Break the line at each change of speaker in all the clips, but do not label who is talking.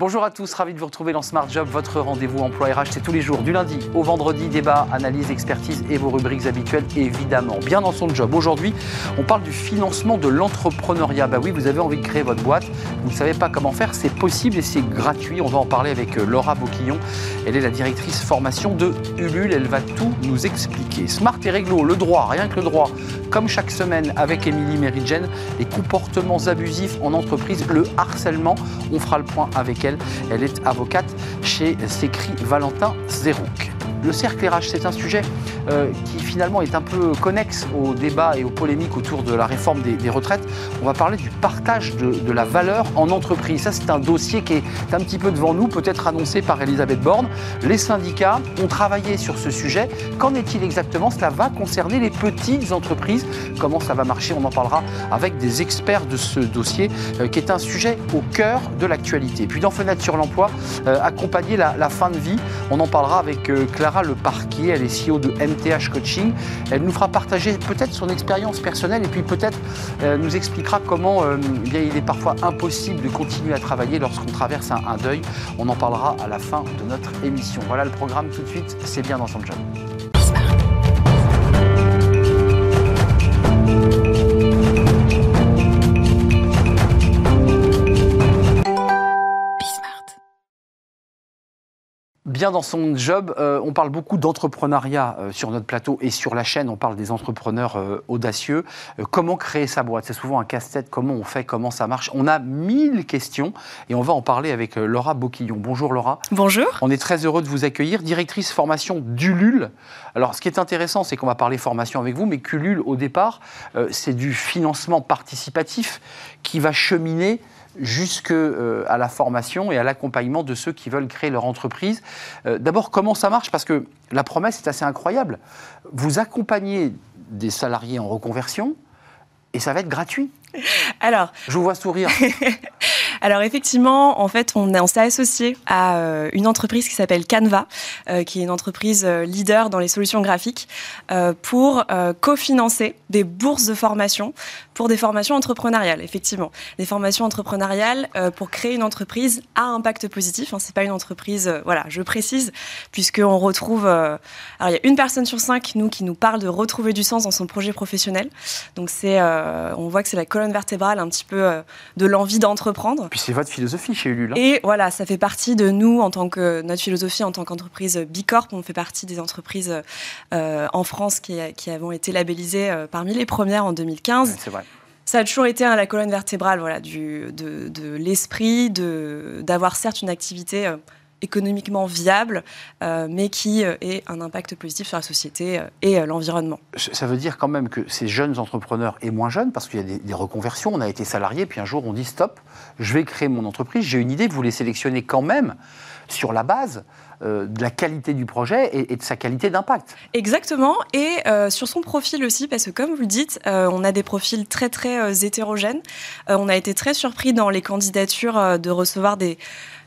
Bonjour à tous, ravi de vous retrouver dans Smart Job, votre rendez-vous emploi RH. C'est tous les jours, du lundi au vendredi, débat, analyse, expertise et vos rubriques habituelles, évidemment. Bien dans son job. Aujourd'hui, on parle du financement de l'entrepreneuriat. Bah oui, vous avez envie de créer votre boîte, vous ne savez pas comment faire, c'est possible et c'est gratuit. On va en parler avec euh, Laura Boquillon. Elle est la directrice formation de Ulule. Elle va tout nous expliquer. Smart et réglo, le droit, rien que le droit. Comme chaque semaine avec Émilie Mérigen, les comportements abusifs en entreprise, le harcèlement. On fera le point avec elle elle est avocate chez Sécrit Valentin Zérouc. Le cercle RH, c'est un sujet euh, qui finalement est un peu connexe au débat et aux polémiques autour de la réforme des, retraites. On va parler du partage de, la valeur en entreprise. Ça, c'est un dossier qui est un petit peu devant nous, peut-être annoncé par Elisabeth Borne. Les syndicats ont travaillé sur ce sujet. Qu'en est-il exactement? Cela va concerner les petites entreprises. Comment ça va marcher? On en parlera avec des experts de ce dossier, euh, qui est un sujet au cœur de l'actualité. Puis dans Fenêtre sur l'emploi, euh, accompagner la, fin de vie, on en parlera avec Clara le Parquier, elle est CEO de MTH Coaching. Elle nous fera partager peut-être son expérience personnelle et puis peut-être euh, nous expliquera comment euh, il est parfois impossible de continuer à travailler lorsqu'on traverse un, deuil. On en parlera à la fin de notre émission. Voilà le programme tout de suite, c'est bien dans son job. Bien dans son job. Euh, on parle beaucoup d'entrepreneuriat euh, sur notre plateau et sur la chaîne. On parle des entrepreneurs euh, audacieux. comment créer sa boîte? C'est souvent un casse-tête. Comment on fait? Comment ça marche? On a mille questions et on va en parler avec Laura Boquillon. Bonjour Laura.
Bonjour.
On est très heureux de vous accueillir. Directrice formation d'Ulule. Alors ce qui est intéressant, c'est qu'on va parler formation avec vous, mais qu'Ulule, au départ, c'est du financement participatif qui va cheminer jusque euh, à la formation et à l'accompagnement de ceux qui veulent créer leur entreprise. Euh, d'abord, comment ça marche? Parce que la promesse est assez incroyable. Vous accompagnez des salariés en reconversion et ça va être gratuit.
Alors,
je vous vois sourire.
Alors effectivement, en fait, on, s'est associé à euh, une entreprise qui s'appelle Canva, euh, qui est une entreprise euh, leader dans les solutions graphiques, pour cofinancer des bourses de formation pour des formations entrepreneuriales, effectivement. Des formations entrepreneuriales pour créer une entreprise à impact positif. Hein, c'est pas une entreprise, voilà, je précise, puisqu'on retrouve... alors il y a une personne sur cinq, nous, qui nous parle de retrouver du sens dans son projet professionnel. Donc c'est, on voit que c'est la colonne vertébrale un petit peu de l'envie d'entreprendre.
Puis c'est votre philosophie chez Ulule. Hein.
Et voilà, ça fait partie de nous en tant que notre philosophie en tant qu'entreprise Bicorp. On fait partie des entreprises euh, en France qui, qui, avons été labellisées euh, parmi les premières en 2015.
c'est vrai
ça a toujours été la colonne vertébrale voilà, du, de, de l'esprit, d'avoir certes une activité euh, économiquement viable, euh, mais qui euh, ait un impact positif sur la société euh, et l'environnement.
Ça veut dire quand même que ces jeunes entrepreneurs et moins jeunes, parce qu'il y a des, reconversions, on a été salarié, puis un jour on dit stop, je vais créer mon entreprise, j'ai une idée, vous les sélectionnez quand même sur la base de la qualité du projet et, de sa qualité d'impact.
Exactement, et sur son profil aussi, parce que comme vous le dites, on a des profils très très hétérogènes. on a été très surpris dans les candidatures de recevoir des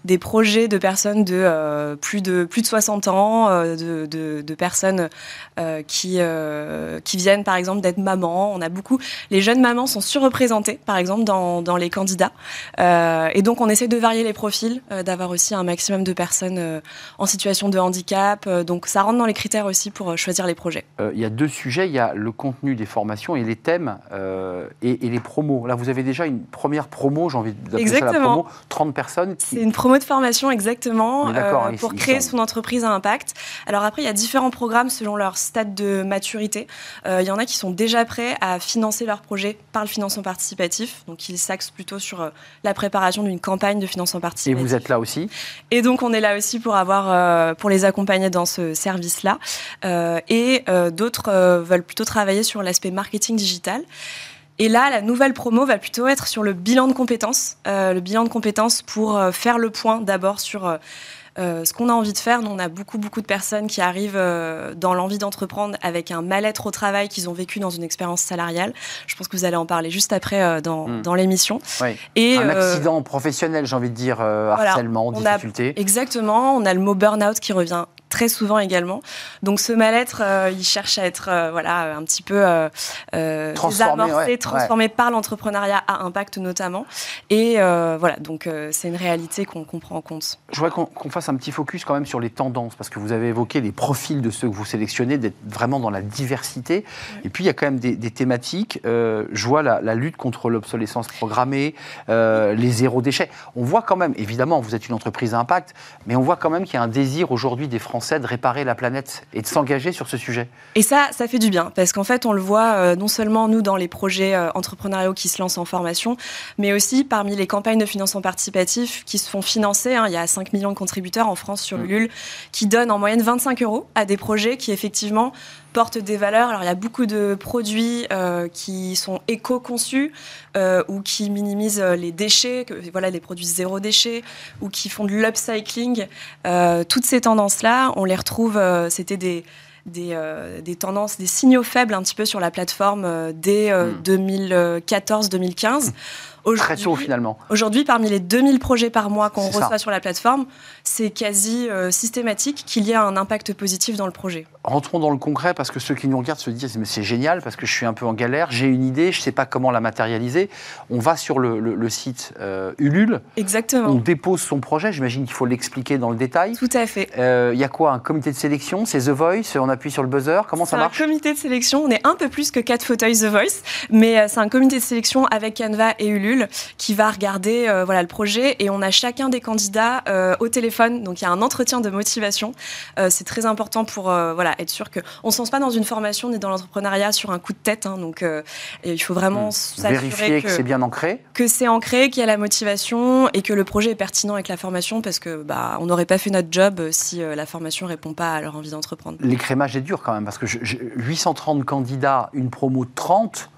des projets de personnes de euh, plus de plus de 60 ans, euh, de, de, personnes euh, qui qui viennent par exemple d'être mamans. On a beaucoup les jeunes mamans sont surreprésentées par exemple dans, dans les candidats et donc on essaie de varier les profils, d'avoir aussi un maximum de personnes en situation de handicap. donc ça rentre dans les critères aussi pour choisir les projets.
Il y a deux sujets, il y a le contenu des formations et les thèmes et, les promos. Là vous avez déjà une première promo, j'ai envie d'appeler ça la promo, 30 personnes.
Qui... C'est une promo de formation exactement euh, pour créer son entreprise à impact. Alors après, il y a différents programmes selon leur stade de maturité. Euh, il y en a qui sont déjà prêts à financer leur projet par le financement participatif. Donc ils s'axent plutôt sur euh, la préparation d'une campagne de financement participatif.
Et vous êtes là aussi?
Et donc on est là aussi pour avoir, pour les accompagner dans ce service-là. et d'autres veulent plutôt travailler sur l'aspect marketing digital. Et là, la nouvelle promo va plutôt être sur le bilan de compétences. Euh, le bilan de compétences pour euh, faire le point d'abord sur euh, ce qu'on a envie de faire. Nous, on a beaucoup, beaucoup de personnes qui arrivent dans l'envie d'entreprendre avec un mal-être au travail qu'ils ont vécu dans une expérience salariale. Je pense que vous allez en parler juste après dans, hmm. dans l'émission.
Et, un accident professionnel, j'ai envie de dire, harcèlement, difficulté.
exactement. On a le mot burn-out qui revient très souvent également. Donc ce mal-être, il cherche à être voilà un petit peu
transformé,
transformé par l'entrepreneuriat à impact notamment. Et voilà, donc c'est une réalité qu'on prend en compte.
Je voudrais qu'on fasse un petit focus quand même sur les tendances, parce que vous avez évoqué les profils de ceux que vous sélectionnez, d'être vraiment dans la diversité. Et puis il y a quand même des, thématiques. je vois la, la lutte contre l'obsolescence programmée, euh, les zéro déchets. On voit quand même, évidemment, vous êtes une entreprise à impact, mais on voit quand même qu'il y a un désir aujourd'hui des Français de réparer la planète et de s'engager sur ce sujet.
Et ça, ça fait du bien, parce qu'en fait, on le voit euh, non seulement nous dans les projets euh, entrepreneuriaux qui se lancent en formation, mais aussi parmi les campagnes de financement participatif qui se font financer. Hein, il y a 5 millions de contributeurs en France sur mmh. Ulule qui donnent en moyenne 25 euros à des projets qui effectivement portent des valeurs. Alors il y a beaucoup de produits euh, qui sont éco-conçus euh, ou qui minimisent euh, les déchets, que, voilà les produits zéro déchet ou qui font de l'upcycling. toutes ces tendances-là, on les retrouve. C'était des des, des, tendances, des signaux faibles un petit peu sur la plateforme dès 2014-2015.
Très tôt finalement.
Aujourd'hui, parmi les 2000 projets par mois qu'on reçoit sur la plateforme, c'est quasi euh, systématique qu'il y ait un impact positif dans le projet.
Rentrons dans le concret parce que ceux qui nous regardent se disent mais c'est génial parce que je suis un peu en galère, j'ai une idée, je ne sais pas comment la matérialiser. On va sur le, site euh, Ulule.
Exactement.
On dépose son projet. J'imagine qu'il faut l'expliquer dans le détail.
Tout à fait.
Euh, il y a quoi Un comité de sélection? C'est The Voice On appuie sur le buzzer Comment ça marche
C'est un comité de sélection. On est un peu plus que quatre fauteuils The Voice, mais c'est un comité de sélection avec Canva et Ulule qui va regarder euh, voilà le projet et on a chacun des candidats euh, au téléphone. Donc il y a un entretien de motivation. Euh, c'est très important pour voilà être sûr que on se lance pas dans une formation ni dans l'entrepreneuriat sur un coup de tête. Hein. donc il faut vraiment
mmh. vérifier que, c'est bien ancré,
que c'est ancré, qu'il y a la motivation et que le projet est pertinent avec la formation parce que bah on n'aurait pas fait notre job si la formation répond pas à leur envie d'entreprendre.
L'écrémage est dur quand même parce que 830 candidats, une promo de 30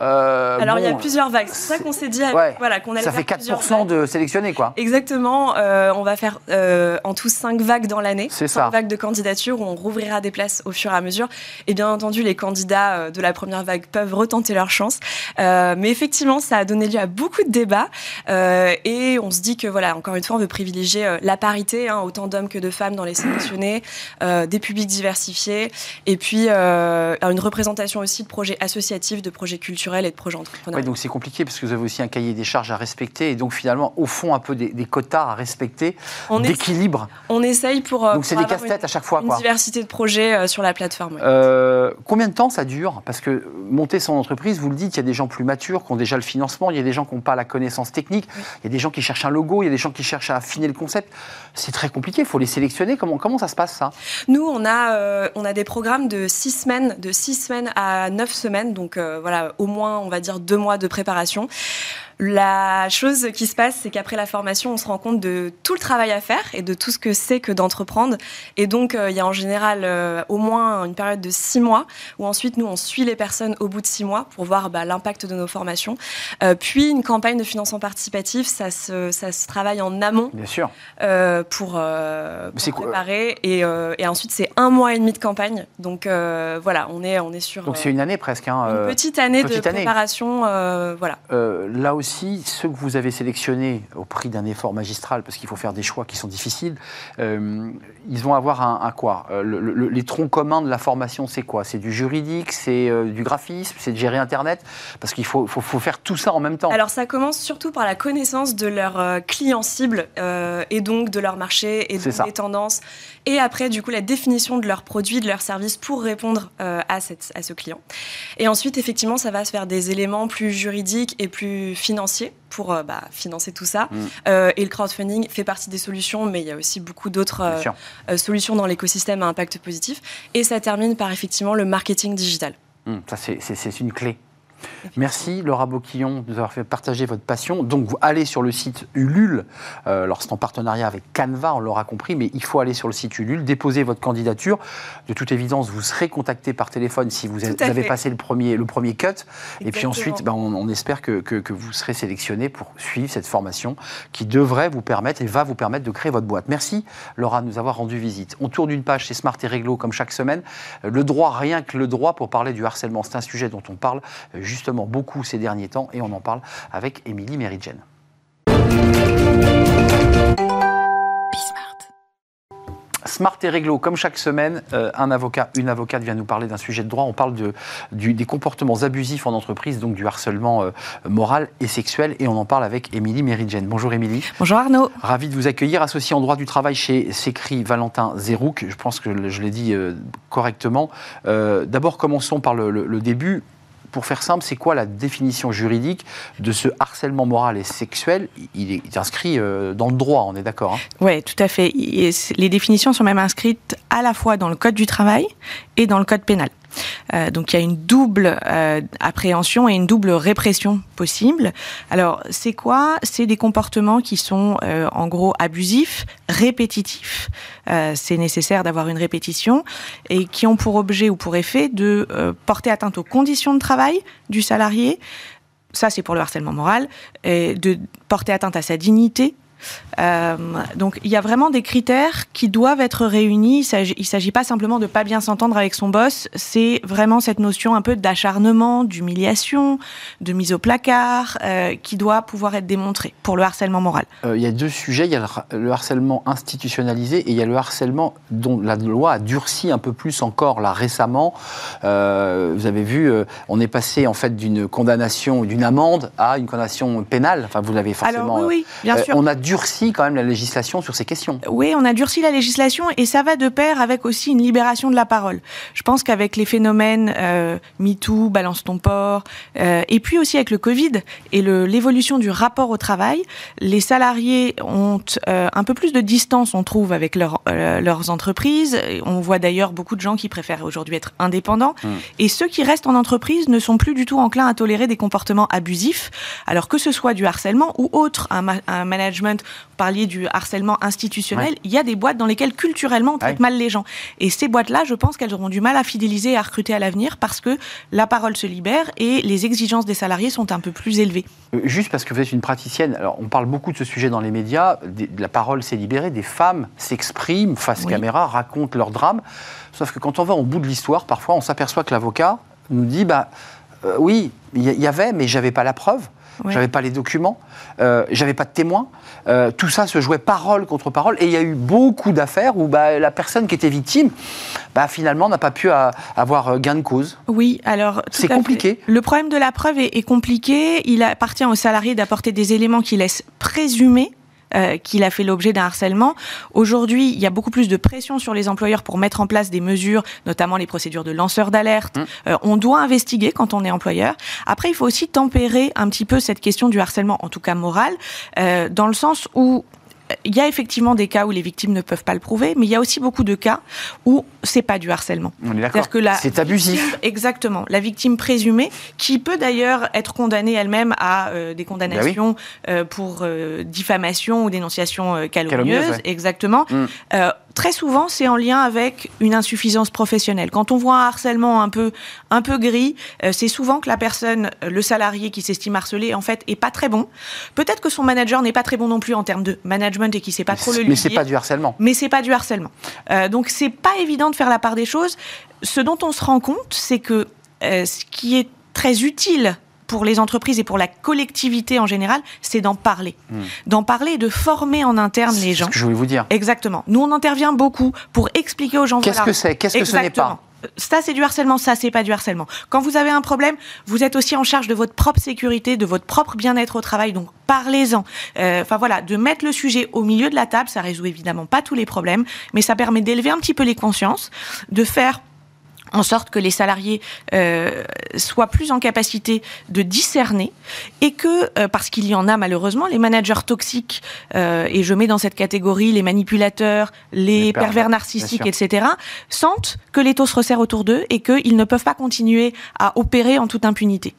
euh, Alors il y a plusieurs vagues. C'est ça qu'on s'est dit.
Voilà, qu'on Ça fait 4% de sélectionnés, quoi.
Exactement. Euh, on va faire euh, en tout 5 vagues dans l'année.
C'est ça.
5 vagues de candidatures où on rouvrira des places au fur et à mesure. Et bien entendu, les candidats de la première vague peuvent retenter leur chance. mais effectivement, ça a donné lieu à beaucoup de débats. et on se dit que, voilà, encore une fois, on veut privilégier la parité, hein, autant d'hommes que de femmes dans les sélectionnés, des publics diversifiés, et puis une représentation aussi de projets associatifs, de projets culturel et de projets entrepreneuriaux.
Oui, donc c'est compliqué parce que vous avez aussi un cahier des charges à respecter et donc finalement, au fond, un peu des, quotas à respecter, d'équilibre.
On essaye pour. Euh,
donc c'est des casse-têtes à chaque fois.
Une diversité de projets euh, sur la plateforme.
Euh, combien de temps ça dure? Parce que monter son entreprise, vous le dites, il y a des gens plus matures qui ont déjà le financement, il y a des gens qui n'ont pas la connaissance technique, il y a des gens qui cherchent un logo, il y a des gens qui cherchent à affiner le concept. C'est très compliqué, il faut les sélectionner. Comment, comment ça se passe ça?
Nous, on a, on a des programmes de six semaines, de six semaines à neuf semaines. Donc voilà, au moins, on va dire, deux mois de préparation. La chose qui se passe, c'est qu'après la formation, on se rend compte de tout le travail à faire et de tout ce que c'est que d'entreprendre. Et donc, euh, il y a en général euh, au moins une période de six mois où ensuite, nous, on suit les personnes au bout de six mois pour voir bah, l'impact de nos formations. Euh, puis, une campagne de financement participatif, ça se, ça se travaille en amont.
Bien sûr.
pour, pour préparer. Et, et, ensuite, c'est un mois et demi de campagne. Donc, voilà, on est, on est sur.
Donc, c'est une année presque. Hein,
une petite année de préparation. voilà.
là aussi, aussi, ceux que vous avez sélectionnés au prix d'un effort magistral, parce qu'il faut faire des choix qui sont difficiles, euh, ils vont avoir un, quoi? Euh, Les troncs communs de la formation, c'est quoi? C'est du juridique, c'est euh, du graphisme, c'est de gérer Internet? Parce qu'il faut, faut, faire tout ça en même temps.
Alors ça commence surtout par la connaissance de leurs clients cibles et donc de leur marché et des tendances. Et après, du coup, la définition de leurs produits, de leurs services pour répondre à, cette, à ce client. Et ensuite, effectivement, ça va se faire des éléments plus juridiques et plus financiers pour euh, bah, financer tout ça. Mm. Euh, et le crowdfunding fait partie des solutions, mais il y a aussi beaucoup d'autres euh, solutions dans l'écosystème à impact positif. Et ça termine par effectivement le marketing digital.
Mm. ça, c'est une clé. Merci Laura Boquillon de nous avoir fait partager votre passion. Donc vous allez sur le site Ulule, euh, alors c'est en partenariat avec Canva, on l'aura compris, mais il faut aller sur le site Ulule, déposer votre candidature. De toute évidence, vous serez contacté par téléphone si vous, avez passé le premier, le premier cut. Et puis ensuite, ben, on, espère que, que, vous serez sélectionné pour suivre cette formation qui devrait vous permettre et va vous permettre de créer votre boîte. Merci Laura de nous avoir rendu visite. On tourne une page chez Smart et Réglo comme chaque semaine. Le droit, rien que le droit pour parler du harcèlement. C'est un sujet dont on parle euh, justement beaucoup ces derniers temps et on en parle avec Émilie Meridjen. Smart et réglo, comme chaque semaine, euh, un avocat, une avocate vient nous parler d'un sujet de droit. On parle de, des comportements abusifs en entreprise, donc du harcèlement euh, moral et sexuel, et on en parle avec Émilie Méridjen. Bonjour Émilie.
Bonjour Arnaud.
Ravi de vous accueillir, associé en droit du travail chez Sécri Valentin Zérouk. Je pense que je l'ai dit euh, correctement. D'abord, commençons par le début pour faire simple, c'est quoi la définition juridique de ce harcèlement moral et sexuel? Il est, inscrit euh, dans le droit, on est d'accord hein?
Oui, tout à fait. Les définitions sont même inscrites à la fois dans le Code du travail et dans le Code pénal. Euh, donc il y a une double euh, appréhension et une double répression possible. Alors c'est quoi? C'est des comportements qui sont euh, en gros abusifs, répétitifs. c'est nécessaire d'avoir une répétition et qui ont pour objet ou pour effet de porter atteinte aux conditions de travail du salarié. Ça, c'est pour le harcèlement moral, et de porter atteinte à sa dignité, euh, donc il y a vraiment des critères qui doivent être réunis. Il ne s'agit pas simplement de pas bien s'entendre avec son boss, c'est vraiment cette notion un peu d'acharnement, d'humiliation, de mise au placard euh, qui doit pouvoir être démontrée pour le harcèlement moral.
Euh, il y a deux sujets, il y a le harcèlement institutionnalisé et il y a le harcèlement dont la loi a durci un peu plus encore là récemment. vous avez vu, on est passé en fait d'une condamnation, d'une amende à une condamnation pénale. Enfin, vous l'avez forcément.
Alors, oui, oui, bien sûr.
On a durci quand même la législation sur ces questions.
Oui, on a durci la législation et ça va de pair avec aussi une libération de la parole. Je pense qu'avec les phénomènes euh, MeToo, Balance ton port, euh, et puis aussi avec le Covid et l'évolution du rapport au travail, les salariés ont euh, un peu plus de distance, on trouve, avec leur, leurs entreprises. On voit d'ailleurs beaucoup de gens qui préfèrent aujourd'hui être indépendants. Mmh. Et ceux qui restent en entreprise ne sont plus du tout enclins à tolérer des comportements abusifs, alors que ce soit du harcèlement ou autre, un, un management vous parliez du harcèlement institutionnel, il y a des boîtes dans lesquelles culturellement on traite mal les gens. Et ces boîtes-là, je pense qu'elles auront du mal à fidéliser et à recruter à l'avenir parce que la parole se libère et les exigences des salariés sont un peu plus élevées.
Euh, juste parce que vous êtes une praticienne, alors on parle beaucoup de ce sujet dans les médias, la parole s'est libérée, des femmes s'expriment face caméra, racontent leur drame. Sauf que quand on va au bout de l'histoire, parfois on s'aperçoit que l'avocat nous dit bah euh, oui, il y, avait, mais j'avais pas la preuve. J'avais pas les documents, euh, j'avais pas de témoins. Euh, tout ça se jouait parole contre parole. Et il y a eu beaucoup d'affaires où bah, la personne qui était victime, bah, finalement, n'a pas pu avoir euh, gain de cause.
Oui, alors.
C'est compliqué.
Le problème de la preuve est, est compliqué. Il appartient au salarié d'apporter des éléments qui laissent présumer euh, qu'il a fait l'objet d'un harcèlement. Aujourd'hui, il y a beaucoup plus de pression sur les employeurs pour mettre en place des mesures, notamment les procédures de lanceur d'alerte. Mmh. Euh, on doit investiguer quand on est employeur. Après, il faut aussi tempérer un petit peu cette question du harcèlement, en tout cas moral, euh, dans le sens où il y a effectivement des cas où les victimes ne peuvent pas le prouver, mais il y a aussi beaucoup de cas où c'est pas du harcèlement.
C'est abusif.
exactement. La victime présumée, qui peut d'ailleurs être condamnée elle-même à euh, des condamnations bah euh, pour euh, diffamation ou dénonciation calomnieuse, exactement. Mm très souvent, c'est en lien avec une insuffisance professionnelle. Quand on voit un harcèlement un peu, un peu gris, euh, c'est souvent que la personne, euh, le salarié qui s'estime harcelé, en fait, est pas très bon. Peut-être que son manager n'est pas très bon non plus en termes de management et qui sait pas trop le lui
Mais c'est pas du harcèlement.
Mais c'est pas du harcèlement. Euh, donc c'est pas évident de faire la part des choses. Ce dont on se rend compte, c'est que euh, ce qui est très utile pour les entreprises et pour la collectivité en général, c'est d'en parler. Hmm. D'en parler et de former en interne les gens.
C'est ce que je voulais vous dire.
Exactement. Nous, on intervient beaucoup pour expliquer aux gens.
Qu'est-ce que c'est? Qu'est-ce que ce n'est pas?
Ça, c'est du harcèlement, ça, c'est pas du harcèlement. Quand vous avez un problème, vous êtes aussi en charge de votre propre sécurité, de votre propre bien-être au travail, donc parlez-en. Euh, enfin voilà, de mettre le sujet au milieu de la table, ça résout évidemment pas tous les problèmes, mais ça permet d'élever un petit peu les consciences, de faire en sorte que les salariés euh, soient plus en capacité de discerner et que, euh, parce qu'il y en a malheureusement, les managers toxiques, euh, et je mets dans cette catégorie les manipulateurs, les, pervers, narcissiques, etc., sentent que les taux se resserrent autour d'eux et qu'ils ne peuvent pas continuer à opérer en toute impunité.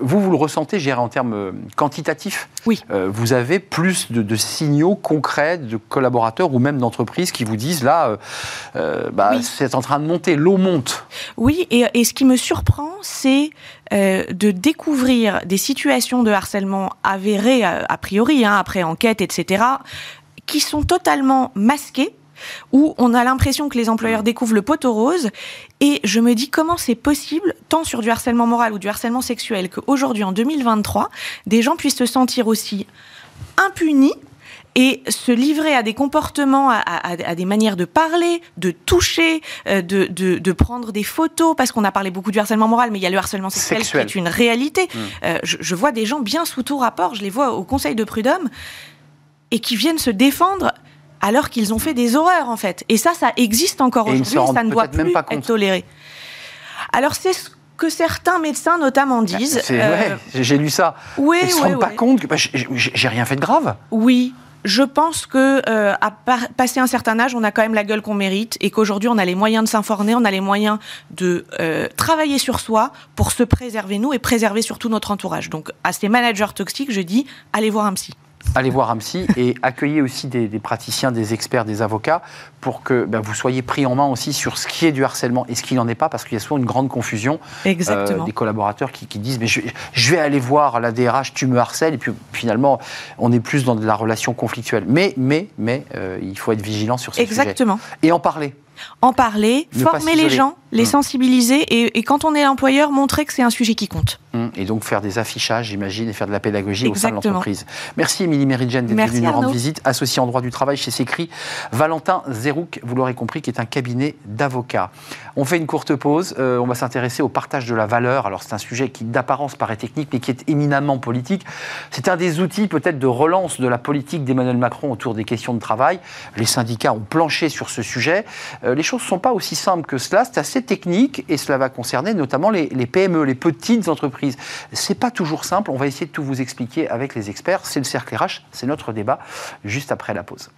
vous, vous le ressentez, j'irai en termes quantitatifs?
Oui.
vous avez plus de, signaux concrets de collaborateurs ou même d'entreprises qui vous disent là, bah, c'est en train de monter, l'eau monte.
Oui, et, ce qui me surprend, c'est euh, de découvrir des situations de harcèlement avérées a, priori, hein, après enquête, etc., qui sont totalement masquées où on a l'impression que les employeurs découvrent le poteau rose. Et je me dis comment c'est possible, tant sur du harcèlement moral ou du harcèlement sexuel, qu'aujourd'hui, en 2023, des gens puissent se sentir aussi impunis et se livrer à des comportements, à, des manières de parler, de toucher, euh, de, de, prendre des photos, parce qu'on a parlé beaucoup du harcèlement moral, mais il y a le harcèlement sexuel, qui est une réalité. Mmh. Euh, je, vois des gens bien sous tout rapport, je les vois au Conseil de prud'homme, et qui viennent se défendre alors qu'ils ont fait des horreurs, en fait. Et ça, ça existe encore aujourd'hui, ça ne doit plus être toléré. Alors c'est ce que certains médecins notamment bah, disent.
Euh, j'ai lu ça. Oui, Ils ne se rendent pas compte que bah, j'ai rien fait de grave.
Oui, je pense que euh, à passer un certain âge, on a quand même la gueule qu'on mérite et qu'aujourd'hui on a les moyens de s'informer, on a les moyens de euh, travailler sur soi pour se préserver nous et préserver surtout notre entourage. Donc à ces managers toxiques, je dis allez voir un psy
allez voir psy et accueillez aussi des, praticiens, des experts, des avocats pour que ben, vous soyez pris en main aussi sur ce qui est du harcèlement et ce qui n'en est pas, parce qu'il y a souvent une grande confusion.
Euh,
des collaborateurs qui, disent mais je, vais aller voir la DRH, tu me harcèles, et puis finalement on est plus dans de la relation conflictuelle. Mais, mais, mais euh, il faut être vigilant sur ce
Exactement.
Et en parler
en parler, former les gens, les mmh. sensibiliser et, quand on est employeur, montrer que c'est un sujet qui compte.
Mmh. Et donc faire des affichages, j'imagine, et faire de la pédagogie au sein de l'entreprise. Merci Émilie Méridjen d'être venue nous rendre visite, associée en droit du travail chez Sécri. Valentin Zerouk, vous l'aurez compris, qui est un cabinet d'avocats. On fait une courte pause, euh, on va s'intéresser au partage de la valeur. Alors c'est un sujet qui d'apparence paraît technique, mais qui est éminemment politique. C'est un des outils peut-être de relance de la politique d'Emmanuel Macron autour des questions de travail. Les syndicats ont planché sur ce sujet. Euh, les choses ne sont pas aussi simples que cela. C'est assez technique et cela va concerner notamment les, PME, les petites entreprises. C'est pas toujours simple. On va essayer de tout vous expliquer avec les experts. C'est le cercle RH, c'est notre débat juste après la pause.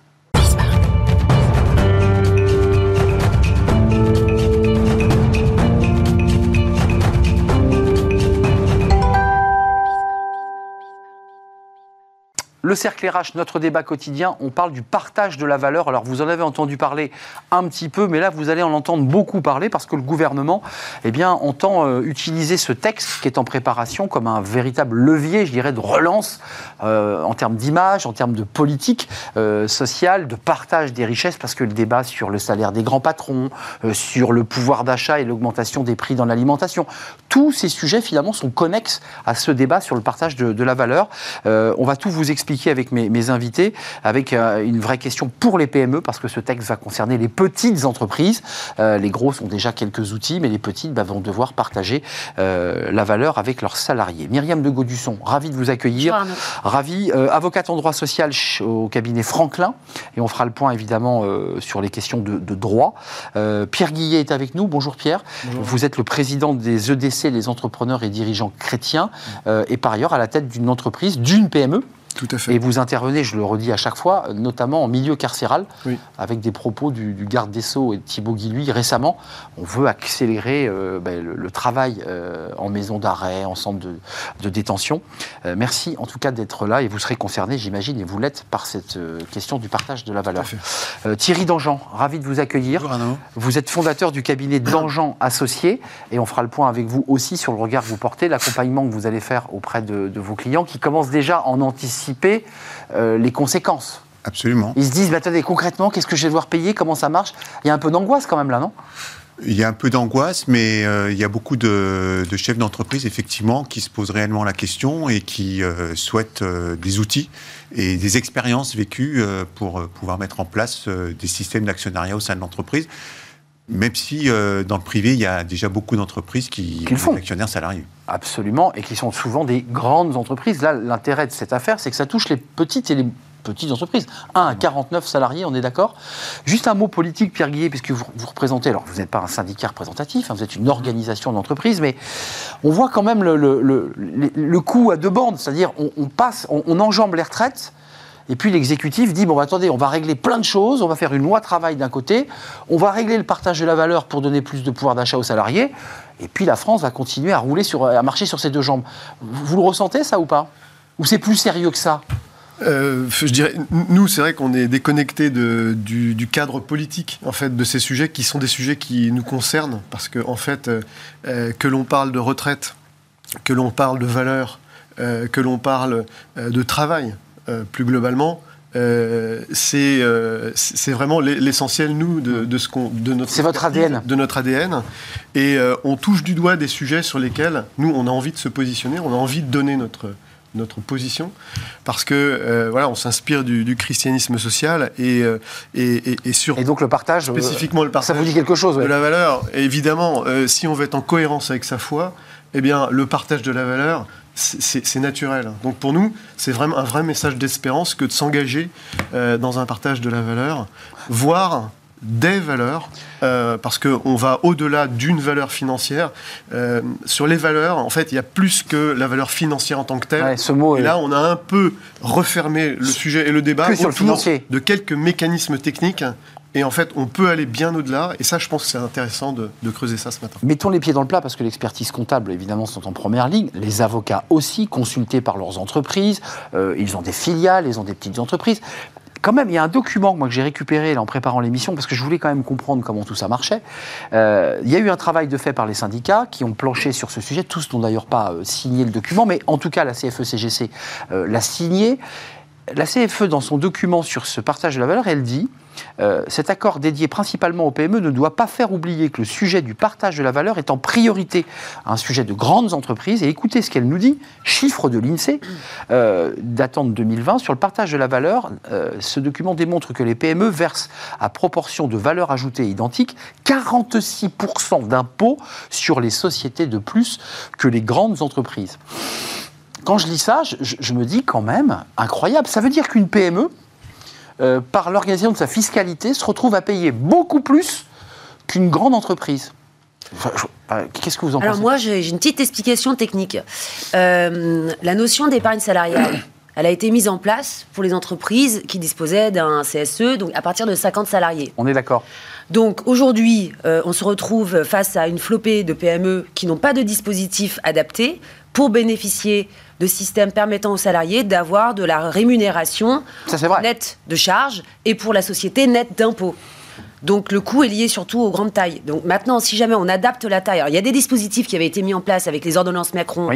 Le cercle RH, notre débat quotidien, on parle du partage de la valeur. Alors vous en avez entendu parler un petit peu, mais là vous allez en entendre beaucoup parler parce que le gouvernement eh bien, entend euh, utiliser ce texte qui est en préparation comme un véritable levier, je dirais, de relance euh, en termes d'image, en termes de politique euh, sociale, de partage des richesses, parce que le débat sur le salaire des grands patrons, sur le pouvoir d'achat et l'augmentation des prix dans l'alimentation, tous ces sujets finalement sont connexes à ce débat sur le partage de, de la valeur. on va tout vous expliquer avec mes, invités, avec euh, une vraie question pour les PME, parce que ce texte va concerner les petites entreprises. Euh, les grosses ont déjà quelques outils, mais les petites bah, vont devoir partager euh, la valeur avec leurs salariés. Myriam de Gaudusson, ravi de vous accueillir. Ravi, avocate en droit social au cabinet Franklin, et on fera le point évidemment sur les questions de, droit. Pierre Guillet est avec nous. Bonjour Pierre. Vous êtes le président des EDC, les entrepreneurs et dirigeants chrétiens, et par ailleurs à la tête d'une entreprise, d'une PME, et vous intervenez, je le redis à chaque fois, notamment en milieu carcéral, avec des propos du, garde des Sceaux et de Thibault Guilluy récemment. On veut accélérer euh, ben, le, travail euh, en maison d'arrêt, en centre de, détention. Euh, merci en tout cas d'être là et vous serez concerné, j'imagine, et vous l'êtes par cette question du partage de la valeur. Thierry Dangean, ravi de vous accueillir.
Bonjour
Vous êtes fondateur du cabinet Dangean Associés et on fera le point avec vous aussi sur le regard que vous portez, l'accompagnement que vous allez faire auprès de, de vos clients qui commencent déjà en anticipant euh, les conséquences.
Absolument.
Ils se disent, mais attendez, concrètement, qu'est-ce que je vais devoir payer? Comment ça marche? Il y a un peu d'angoisse quand même là, non?
Il y a un peu d'angoisse, mais euh, il y a beaucoup de, chefs d'entreprise, effectivement, qui se posent réellement la question et qui euh, souhaitent des outils et des expériences vécues pour pouvoir mettre en place des systèmes d'actionnariat au sein de l'entreprise. Même si dans le privé, il y a déjà beaucoup d'entreprises qui,
qui font
actionnaires salariés.
Absolument, et qui sont souvent des grandes entreprises. Là, l'intérêt de cette affaire, c'est que ça touche les petites et les petites entreprises. 1 à 49 salariés, on est d'accord Juste un mot politique, Pierre Guillet, puisque vous, vous représentez, alors vous n'êtes pas un syndicat représentatif, hein, vous êtes une organisation d'entreprise, mais on voit quand même le, le, le, coup à deux bandes, c'est-à-dire on, passe, on, enjambe les retraites, et puis l'exécutif dit, bon, attendez, on va régler plein de choses, on va faire une loi travail d'un côté, on va régler le partage de la valeur pour donner plus de pouvoir d'achat aux salariés, et puis la France va continuer à rouler sur, à marcher sur ses deux jambes. Vous le ressentez ça ou pas? Ou c'est plus sérieux que ça?
Euh, je dirais, nous, c'est vrai qu'on est déconnecté du, cadre politique, en fait, de ces sujets qui sont des sujets qui nous concernent, parce que, en fait, euh, euh, que l'on parle de retraite, que l'on parle de valeur, que l'on parle de travail, plus globalement, euh, euh, c'est vraiment l'essentiel, nous, de, ce qu'on. de
notre. C'est votre ADN.
De notre ADN. Et euh, on touche du doigt des sujets sur lesquels, nous, on a envie de se positionner, on a envie de donner notre, notre position, parce que voilà, on s'inspire du, christianisme social et, et, et, sur
et donc le partage
spécifiquement le partage
ça vous dit quelque chose
de la valeur. évidemment, si on veut être en cohérence avec sa foi, eh bien le partage de la valeur, c'est naturel. Donc pour nous, c'est vraiment un vrai message d'espérance que de s'engager dans un partage de la valeur, voire des valeurs, euh, parce qu'on va au-delà d'une valeur financière. Euh, sur les valeurs, en fait, il y a plus que la valeur financière en tant que telle.
ce mot
et là, on a un peu refermé le sujet et le débat
sur
autour de quelques mécanismes techniques. Et en fait, on peut aller bien au-delà. Et ça, je pense que c'est intéressant de, creuser ça ce matin.
Mettons les pieds dans le plat parce que l'expertise comptable, évidemment, sont en première ligne. Les avocats aussi, consultés par leurs entreprises. Euh, ils ont des filiales, ils ont des petites entreprises quand même, il y a un document moi, que j'ai récupéré en préparant l'émission, parce que je voulais quand même comprendre comment tout ça marchait. Euh, il y a eu un travail de fait par les syndicats qui ont planché sur ce sujet. Tous n'ont d'ailleurs pas euh, signé le document, mais en tout cas, la CFE-CGC euh, l'a signé. La CFE, dans son document sur ce partage de la valeur, elle dit euh, cet accord dédié principalement aux PME ne doit pas faire oublier que le sujet du partage de la valeur est en priorité un sujet de grandes entreprises. Et écoutez ce qu'elle nous dit, chiffre de l'INSEE, euh, datant de 2020, sur le partage de la valeur. Euh, ce document démontre que les PME versent à proportion de valeur ajoutée identique 46% d'impôts sur les sociétés de plus que les grandes entreprises. Quand je lis ça, je me dis quand même, incroyable, ça veut dire qu'une PME, euh, par l'organisation de sa fiscalité, se retrouve à payer beaucoup plus qu'une grande entreprise. Euh, qu'est-ce que vous en
pensez
Alors
moi, j'ai une petite explication technique. Euh, la notion d'épargne salariale, elle a été mise en place pour les entreprises qui disposaient d'un CSE, donc à partir de 50 salariés.
On est d'accord.
Donc aujourd'hui, on se retrouve face à une flopée de PME qui n'ont pas de dispositif adapté pour bénéficier de systèmes permettant aux salariés d'avoir de la rémunération nette de charges et pour la société nette d'impôts. Donc le coût est lié surtout aux grandes tailles. Donc maintenant, si jamais on adapte la taille, il y a des dispositifs qui avaient été mis en place avec les ordonnances Macron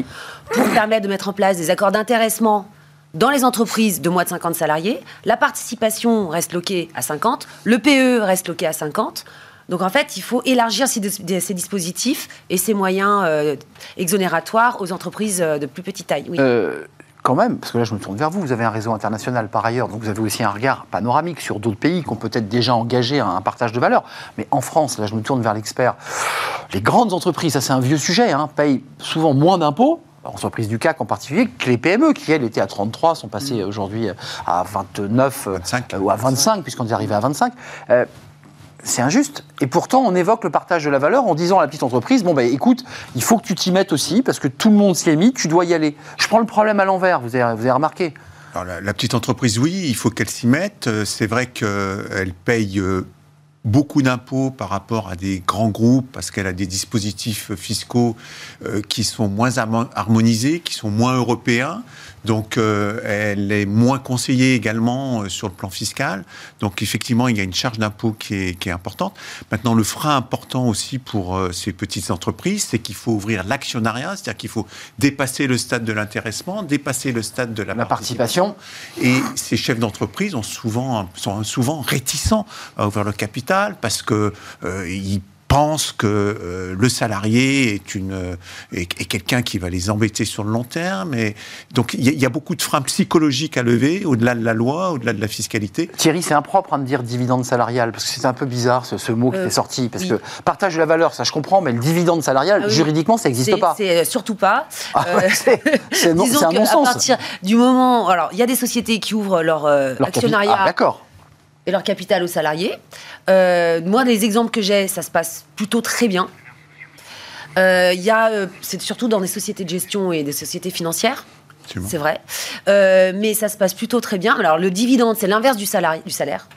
pour permettre de mettre en place des accords d'intéressement dans les entreprises de moins de 50 salariés. La participation reste loquée à 50, le PE reste loqué à 50. Donc en fait, il faut élargir ces, dispositifs et ces moyens euh, exonératoires aux entreprises euh, de plus petite taille.
Euh, quand même, parce que là je me tourne vers vous, vous avez un réseau international par ailleurs, donc vous avez aussi un regard panoramique sur d'autres pays qui ont peut-être déjà engagé un, partage de valeur. Mais en France, là je me tourne vers l'expert, les grandes entreprises, ça c'est un vieux sujet, hein, payent souvent moins d'impôts, entreprises du CAC en particulier, que les PME, qui elles étaient à 33, sont passées mm. aujourd'hui à 29 ou à 25, puisqu'on est arrivé à 25 c'est injuste. Et pourtant, on évoque le partage de la valeur en disant à la petite entreprise, bon, ben écoute, il faut que tu t'y mettes aussi, parce que tout le monde s'y est mis, tu dois y aller. Je prends le problème à l'envers, vous avez, vous avez remarqué.
Alors, la, petite entreprise, oui, il faut qu'elle s'y mette. Euh, c'est vrai qu'elle paye euh, beaucoup d'impôts par rapport à des grands groupes parce qu'elle a des dispositifs fiscaux euh, qui sont moins harmonisés, qui sont moins européens. Donc, euh, elle est moins conseillée également euh, sur le plan fiscal. Donc, effectivement, il y a une charge d'impôt qui est, qui est, importante. Maintenant, le frein important aussi pour ces petites entreprises, c'est qu'il faut ouvrir l'actionnariat, c'est-à-dire qu'il faut dépasser le stade de l'intéressement, dépasser le stade de la, participation. Et ces chefs d'entreprise ont souvent, sont souvent réticents à ouvrir le capital parce que ils pense que euh, le salarié est, une, est, quelqu'un qui va les embêter sur le long terme. Et donc il y, a beaucoup de freins psychologiques à lever, au-delà de la loi, au-delà de la fiscalité.
Thierry, c'est impropre hein, de dire dividende salarial, parce que c'est un peu bizarre ce, mot qui euh, est sorti. Parce que partage de la valeur, ça je comprends, mais le dividende salarial, ah juridiquement, ça n'existe pas.
C'est surtout pas.
Ah c'est un non-sens.
À partir du moment. Alors, il y a des sociétés qui ouvrent leur, euh, actionnariat.
Ah, d'accord
et leur capital aux salariés. Euh, moi, les exemples que j'ai, ça se passe plutôt très bien. Euh, il y a, euh, c'est surtout dans des sociétés de gestion et des sociétés financières. C'est vrai. mais ça se passe plutôt très bien. Alors, le dividende, c'est l'inverse du, salaire. Du salaire.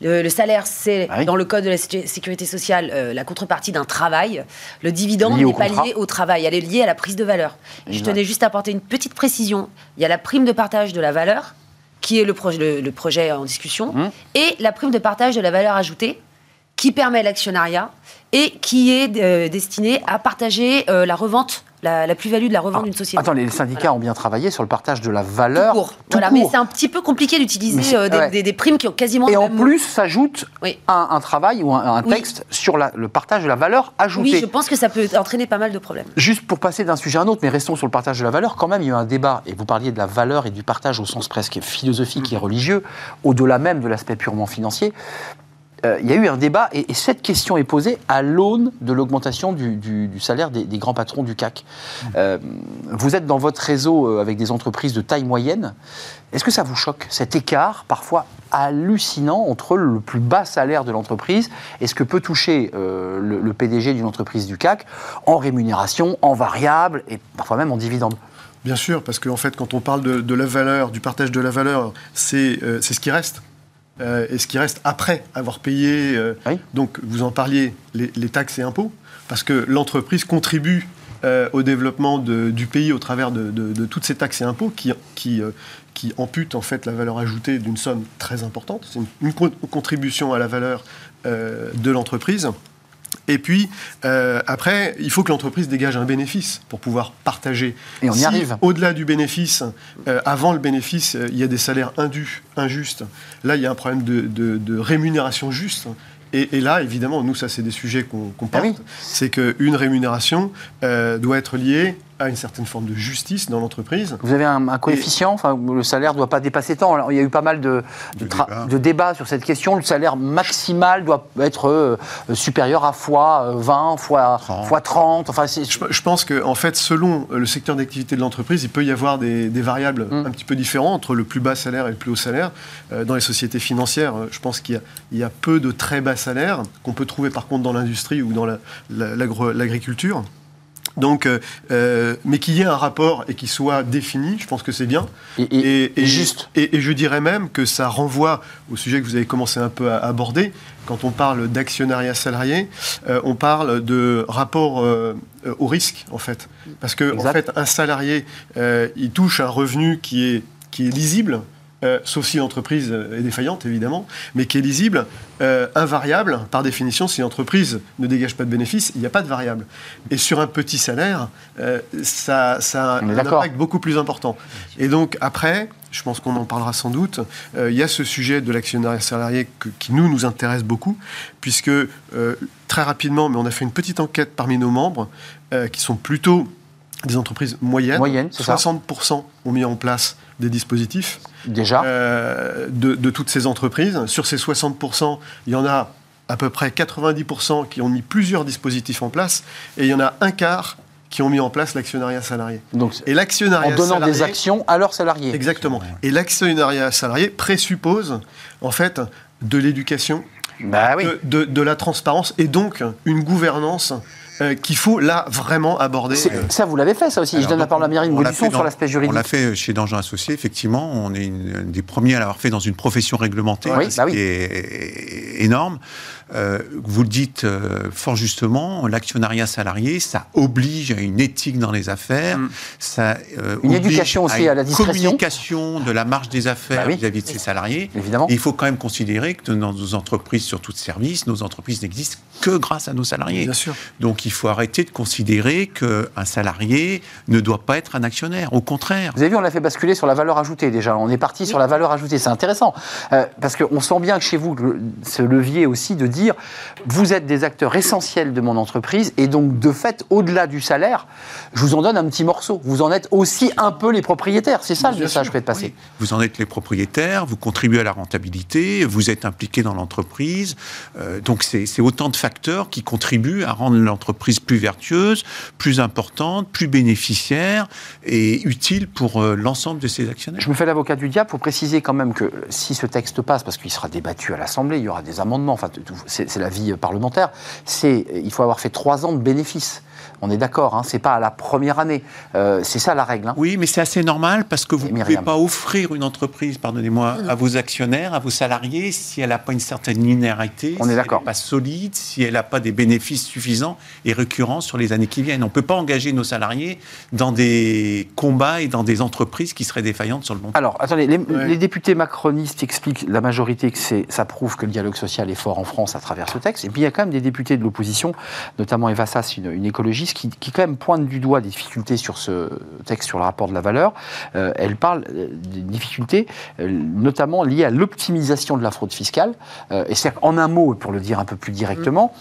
Le, salaire, c'est ah dans le code de la sécurité sociale la contrepartie d'un travail. Le dividende n'est pas lié au travail, elle est liée à la prise de valeur. je tenais juste à apporter une petite précision. Il y a la prime de partage de la valeur qui est le, projet, le, projet en discussion, mmh. et la prime de partage de la valeur ajoutée, qui permet l'actionnariat et qui est euh, destinée à partager euh, la revente la, plus-value de la revente ah, d'une société.
Attends, les syndicats ont bien travaillé sur le partage de la valeur.
Tout voilà, mais c'est un petit peu compliqué d'utiliser euh, des, primes qui ont quasiment.
Et en plus, s'ajoute un, travail ou un, texte sur le partage de la valeur ajoutée.
Oui, je pense que ça peut entraîner pas mal de problèmes.
Juste pour passer d'un sujet à un autre, mais restons sur le partage de la valeur, quand même, il y a eu un débat, et vous parliez de la valeur et du partage au sens presque philosophique et religieux, au-delà même de l'aspect purement financier. Euh, il y a eu un débat et, cette question est posée à l'aune de l'augmentation du, salaire des, grands patrons du CAC. Euh, vous êtes dans votre réseau euh, avec des entreprises de taille moyenne. Est-ce que ça vous choque, cet écart parfois hallucinant entre le plus bas salaire de l'entreprise et ce que peut toucher le, PDG d'une entreprise du CAC en rémunération, en variable et parfois même en dividende?
Bien sûr, parce qu'en fait, quand on parle de, la valeur, du partage de la valeur, c'est ce qui reste. Euh, et ce qui reste après avoir payé. Euh, donc, vous en parliez, les, taxes et impôts, parce que l'entreprise contribue euh, au développement du pays au travers de, toutes ces taxes et impôts qui, qui, qui amputent en fait la valeur ajoutée d'une somme très importante. C'est une, contribution à la valeur de l'entreprise. Et puis, euh, après, il faut que l'entreprise dégage un bénéfice pour pouvoir partager.
Et on y arrive.
Au-delà du bénéfice, euh, avant le bénéfice, euh, il y a des salaires indus, injustes. Là, il y a un problème de rémunération juste. Et, là, évidemment, nous, ça, c'est des sujets qu'on qu ah porte. C'est qu'une rémunération doit être liée à une certaine forme de justice dans l'entreprise.
Vous avez un, coefficient, enfin, le salaire ne doit pas dépasser tant. il y a eu pas mal de, de, débats sur cette question. Le salaire maximal doit être euh, supérieur à fois 20, euh, fois 30. Fois 30 enfin,
je, je, pense qu'en en fait, selon le secteur d'activité de l'entreprise, il peut y avoir des, variables hum. un petit peu différentes entre le plus bas salaire et le plus haut salaire. dans les sociétés financières, je pense qu'il y, y, a peu de très bas salaire, qu'on peut trouver par contre dans l'industrie ou dans l'agriculture. Donc, euh, euh, mais qu'il y ait un rapport et qu'il soit défini, je pense que c'est bien.
Et, juste.
Et, je dirais même que ça renvoie au sujet que vous avez commencé un peu à aborder. Quand on parle d'actionnariat salarié, euh, on parle de rapport au risque, en fait. Parce que, en fait, un salarié, il touche un revenu qui est, qui est lisible, euh, sauf si l'entreprise est défaillante, évidemment, mais qui est lisible, euh, invariable, par définition, si l'entreprise ne dégage pas de bénéfices, il n'y a pas de variable. Et sur un petit salaire, euh, ça, a un impact beaucoup plus important. Et donc, après, je pense qu'on en parlera sans doute, il y a ce sujet de l'actionnariat salarié qui, nous, nous intéresse beaucoup, puisque, très rapidement, mais on a fait une petite enquête parmi nos membres, qui sont plutôt des entreprises moyennes.
Moyenne,
60% ont mis en place des dispositifs.
Déjà
euh, de, toutes ces entreprises. Sur ces 60%, il y en a à peu près 90% qui ont mis plusieurs dispositifs en place. Et il y en a un quart qui ont mis en place l'actionnariat salarié.
Donc, et l'actionnariat en donnant des actions à leurs salariés.
Exactement. Et l'actionnariat salarié présuppose, en fait, de l'éducation,
bah
de, de, la transparence et donc une gouvernance euh, qu'il faut là vraiment aborder.
Euh. Ça, vous l'avez fait, ça aussi. Je donne la parole à Myriam Gaudisson sur l'aspect juridique.
On l'a fait chez Dangean Associés, effectivement. On est une, des premiers à l'avoir fait dans une profession réglementée,
oui,
ce
bah
qui est énorme. Euh, vous le dites fort justement, l'actionnariat salarié, ça oblige à une éthique dans les affaires, mm. ça
une éducation aussi à, la discrétion,
communication de la marge des affaires bah vis-à-vis de ses salariés.
Évidemment.
il faut quand même considérer que dans nos entreprises sur tout service, nos entreprises n'existent que grâce à nos salariés.
Bien sûr.
Donc il faut arrêter de considérer qu'un salarié ne doit pas être un actionnaire. Au contraire.
Vous avez vu, on l'a fait basculer sur la valeur ajoutée déjà. On est parti sur la valeur ajoutée. C'est intéressant. Euh, parce qu'on sent bien que chez vous, ce levier aussi de dire vous êtes des acteurs essentiels de mon entreprise et donc de fait, au-delà du salaire, je vous en donne un petit morceau. Vous en êtes aussi un peu les propriétaires. C'est ça le message que je vais passer.
Vous en êtes les propriétaires, vous contribuez à la rentabilité, vous êtes impliqué dans l'entreprise. Euh, donc c'est autant de facteurs qui contribuent à rendre l'entreprise plus vertueuse, plus importante, plus bénéficiaire et utile pour euh, l'ensemble de ses actionnaires.
Je me fais l'avocat du diable. pour préciser quand même que si ce texte passe, parce qu'il sera débattu à l'Assemblée, il y aura des amendements, enfin, c'est la vie parlementaire, c'est il faut avoir fait trois ans de bénéfices. On est d'accord, hein, c'est pas à la première année. Euh, c'est ça la règle. Hein.
Oui, mais c'est assez normal parce que vous ne pouvez pas offrir une entreprise, pardonnez-moi, à vos actionnaires, à vos salariés, si elle n'a pas une certaine linéarité,
on
si
est
elle n'est pas solide, si elle n'a pas des bénéfices suffisants et récurrents sur les années qui viennent. On ne peut pas engager nos salariés dans des combats et dans des entreprises qui seraient défaillantes sur le long
terme. Alors, attendez, les, députés macronistes expliquent, la majorité, que ça prouve que le dialogue social est fort en France à travers ce texte. Et puis, il y a quand même des députés de l'opposition, notamment Eva Sass, une écologiste, qui, qui, quand même pointe du doigt des difficultés sur ce texte sur le rapport de la valeur. elle parle des difficultés notamment liées à l'optimisation de la fraude fiscale. et c'est en un mot, pour le dire un peu plus directement,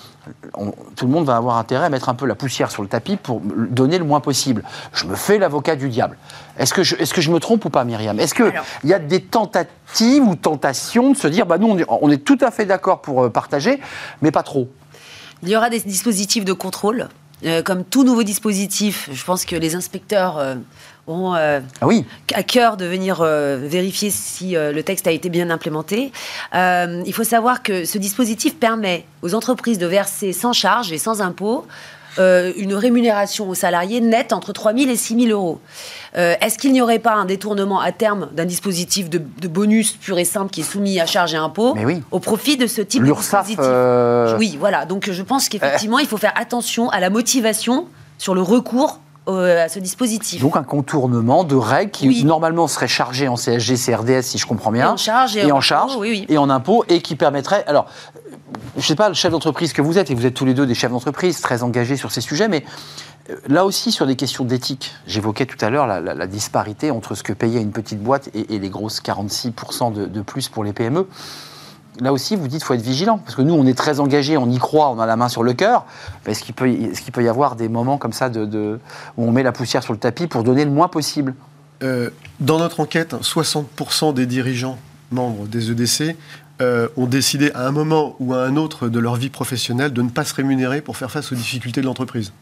tout le monde va avoir intérêt à mettre un peu la poussière sur le tapis pour donner le moins possible. Je me fais l'avocat du diable. Est-ce que, je, est que je me trompe ou pas, Myriam? Est-ce qu'il y a des tentatives ou tentations de se dire, bah, nous, on est, tout à fait d'accord pour euh, partager, mais pas trop?
Il y aura des dispositifs de contrôle. Euh, comme tout nouveau dispositif, je pense que les inspecteurs euh, ont ah oui. à cœur de venir vérifier si le texte a été bien implémenté. il faut savoir que ce dispositif permet aux entreprises de verser sans charge et sans impôt euh, une rémunération aux salariés nette entre 3 000 et 6 000 euros. Euh, est-ce qu'il n'y aurait pas un détournement à terme d'un dispositif de, bonus pur et simple qui est soumis à charge et impôt au profit de ce type de dispositif euh, Oui, voilà. Donc je pense qu'effectivement, il faut faire attention à la motivation sur le recours à ce dispositif.
Donc un contournement de règles qui normalement seraient chargées en CSG, CRDS, si je comprends bien,
et en charge
et, en, charge et en impôt, et qui permettrait. Alors, je ne sais pas, le chef d'entreprise que vous êtes, et vous êtes tous les deux des chefs d'entreprise très engagés sur ces sujets, mais euh, là aussi sur des questions d'éthique, j'évoquais tout à l'heure la, disparité entre ce que payait une petite boîte et, les grosses 46% de, plus pour les PME. Là aussi, vous dites qu'il faut être vigilant, parce que nous, on est très engagés, on y croit, on a la main sur le cœur. Est-ce qu'il peut, y avoir des moments comme ça où on met la poussière sur le tapis pour donner le moins possible?
Euh, Dans notre enquête, 60% des dirigeants membres des EDC euh, ont décidé à un moment ou à un autre de leur vie professionnelle de ne pas se rémunérer pour faire face aux difficultés de l'entreprise.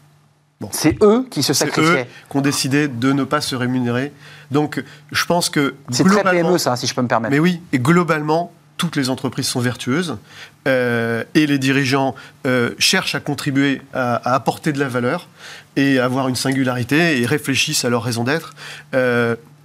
Bon. C'est eux qui se sacrifiaient.
C'est eux qui ont décidé de ne pas se rémunérer. Donc, je pense que
c'est très PME ça, si je peux me permettre.
Mais oui, et globalement, toutes les entreprises sont vertueuses euh, et les dirigeants euh, cherchent à contribuer à, apporter de la valeur et à avoir une singularité et réfléchissent à leur raison d'être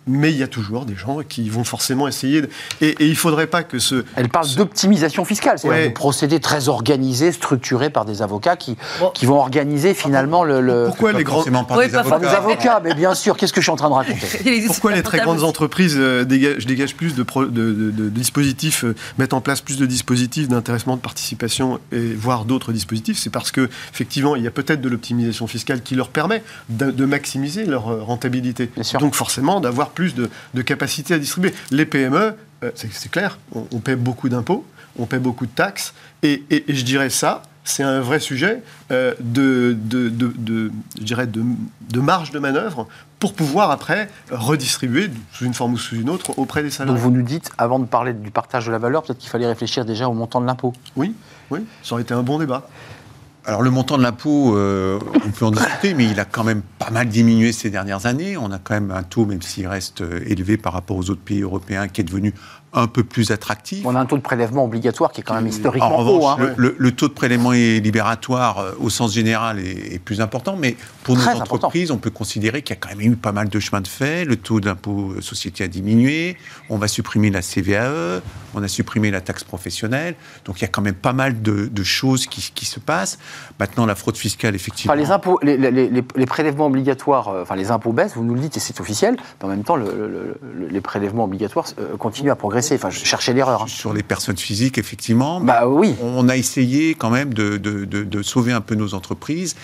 mais il y a toujours des gens qui vont forcément essayer. De... Et, et, il ne faudrait pas que ce.
Elle parle d'optimisation fiscale, c'est-à-dire de procédés très organisés, structurés par des avocats qui, qui vont organiser finalement le.
Pourquoi les grands.
Par des, avocats. mais bien sûr, qu'est-ce que je suis en train de raconter
Pourquoi les très grandes entreprises euh, dégagent, dégagent, plus de, de, de, dispositifs, euh, mettent en place plus de dispositifs d'intéressement, de participation, et voire d'autres dispositifs C'est parce qu'effectivement, il y a peut-être de l'optimisation fiscale qui leur permet de, maximiser leur euh, rentabilité. Donc forcément, d'avoir plus de, capacité à distribuer. Les PME, euh, c'est clair, on, paie beaucoup d'impôts, on paie beaucoup de taxes, et, je dirais ça, c'est un vrai sujet euh, de, de, je dirais de, marge de manœuvre pour pouvoir après redistribuer sous une forme ou sous une autre auprès des salariés.
Donc vous nous dites, avant de parler du partage de la valeur, peut-être qu'il fallait réfléchir déjà au montant de l'impôt.
Oui, oui, ça aurait été un bon débat.
Alors le montant de l'impôt, euh, on peut en discuter, mais il a quand même pas mal diminué ces dernières années. On a quand même un taux, même s'il reste euh, élevé par rapport aux autres pays européens, qui est devenu un peu plus attractif.
On a un taux de prélèvement obligatoire qui est quand même historiquement haut. Hein.
Le, taux de prélèvement libératoire euh, au sens général est, plus important, mais pour nos entreprises, on peut considérer qu'il y a quand même eu pas mal de chemin de fait. Le taux d'impôt société a diminué, on va supprimer la CVAE, on a supprimé la taxe professionnelle, donc il y a quand même pas mal de, choses qui, se passent. Maintenant, la fraude fiscale, effectivement.
les, impôts, les, prélèvements obligatoires, euh, enfin les impôts baissent, vous nous le dites et c'est officiel, mais en même temps, les prélèvements obligatoires euh, continuent à progresser. Enfin, je cherchais l'erreur. Hein.
Sur les personnes physiques, effectivement.
Bah oui.
On a essayé quand même de, sauver un peu nos entreprises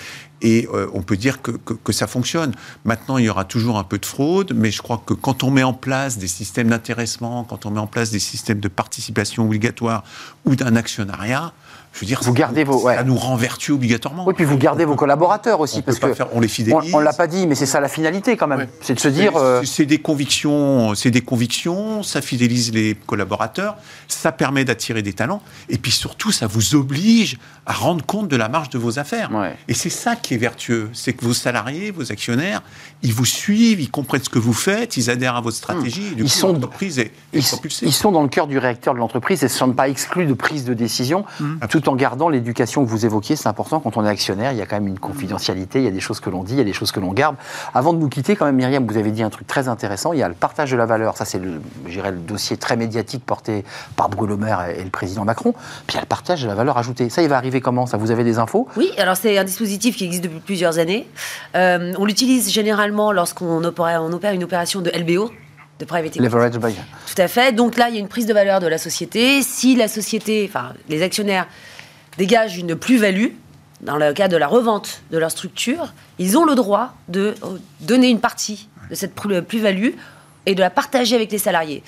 et euh, on peut dire que, que, ça fonctionne. Maintenant, il y aura toujours un peu de fraude, mais je crois que quand on met en place des systèmes d'intéressement, quand on met en place des systèmes de participation obligatoire ou d'un actionnariat, je veux dire,
vous gardez vos,
ça nous rend vertueux obligatoirement.
Oui, puis vous gardez vos collaborateurs aussi, parce que
faire, on les fidélise.
On, ne l'a pas dit, mais c'est ça la finalité quand même. C'est de se dire.
Euh, c'est des convictions, c'est des convictions. Ça fidélise les collaborateurs, ça permet d'attirer des talents, et puis surtout, ça vous oblige à rendre compte de la marge de vos affaires. Et c'est ça qui est vertueux, c'est que vos salariés, vos actionnaires, ils vous suivent, ils comprennent ce que vous faites, ils adhèrent à votre stratégie.
ils sont l'entreprise est, ils, ils, sont dans le cœur du réacteur de l'entreprise et ne sont pas exclus de prise de décision. Mmh tout en gardant l'éducation que vous évoquiez, c'est important quand on est actionnaire, il y a quand même une confidentialité, il y a des choses que l'on dit, il y a des choses que l'on garde. Avant de nous quitter, quand même, Myriam, vous avez dit un truc très intéressant, il y a le partage de la valeur, ça c'est le, le dossier très médiatique porté par Bruno Le Maire et, le président Macron, puis il y a le partage de la valeur ajoutée. Ça, il va arriver comment Ça, vous avez des infos?
Oui, alors c'est un dispositif qui existe depuis plusieurs années. Euh, on l'utilise généralement lorsqu'on opère, on opère une opération de LBO, de private equity.
Leverage buy.
Tout à fait. Donc là, il y a une prise de valeur de la société. Si la société, enfin les actionnaires dégage une plus-value, dans le cas de la revente de leur structure, ils ont le droit de donner une partie de cette plus-value et de la partager avec les salariés.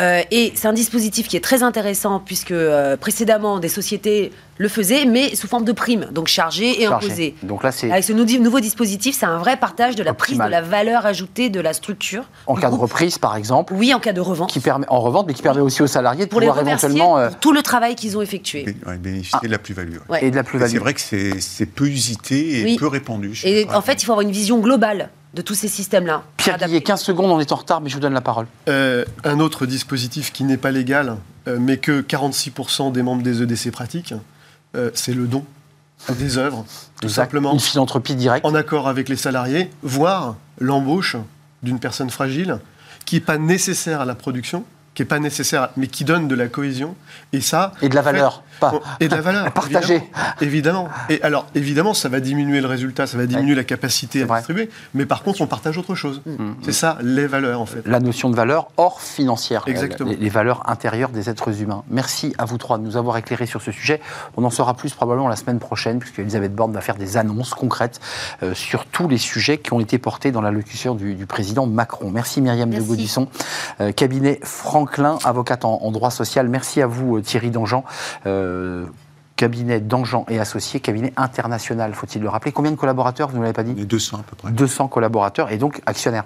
Euh, et c'est un dispositif qui est très intéressant puisque euh, précédemment des sociétés le faisaient, mais sous forme de prime, donc chargée et imposée. Donc là, c'est avec ce nouveau dispositif, c'est un vrai partage de la prise de la valeur ajoutée de la structure.
En cas de reprise, par exemple.
Oui, en cas de revente.
Qui permet en revente, mais qui permet aussi aux salariés de pouvoir éventuellement
euh, tout le travail qu'ils ont effectué.
bénéficier de la plus-value.
Et de la plus-value.
C'est vrai que c'est peu usité et peu répandu.
Et en fait, il faut avoir une vision globale de tous ces systèmes-là.
Pierre Guillet, 15 secondes, on est en retard, mais je vous donne la parole.
Euh, un autre dispositif qui n'est pas légal, euh, mais que 46% des membres des EDC pratiquent, euh, c'est le don des œuvres, tout simplement.
Une philanthropie directe.
En accord avec les salariés, voire l'embauche d'une personne fragile qui n'est pas nécessaire à la production, qui n'est pas nécessaire, mais qui donne de la cohésion. Et ça.
Et de la valeur. pas.
Et de la valeur.
Partager.
Évidemment, Et alors, évidemment, ça va diminuer le résultat, ça va diminuer la capacité à distribuer. Mais par contre, on partage autre chose. Mm. C'est ça, les valeurs, en fait.
La notion de valeur hors financière.
Exactement.
Les, valeurs intérieures des êtres humains. Merci à vous trois de nous avoir éclairés sur ce sujet. On en saura plus probablement la semaine prochaine, puisque Elisabeth Borne va faire des annonces concrètes euh, sur tous les sujets qui ont été portés dans l'allocution du, du président Macron. Merci Myriam de Gaudisson, euh, cabinet Franklin, avocate en, droit social. Merci à vous euh, Thierry Dangean. cabinet Dangean et associés, cabinet international, faut-il le rappeler. Combien de collaborateurs, vous ne l'avez pas dit
200 à peu près.
200 collaborateurs et donc actionnaires.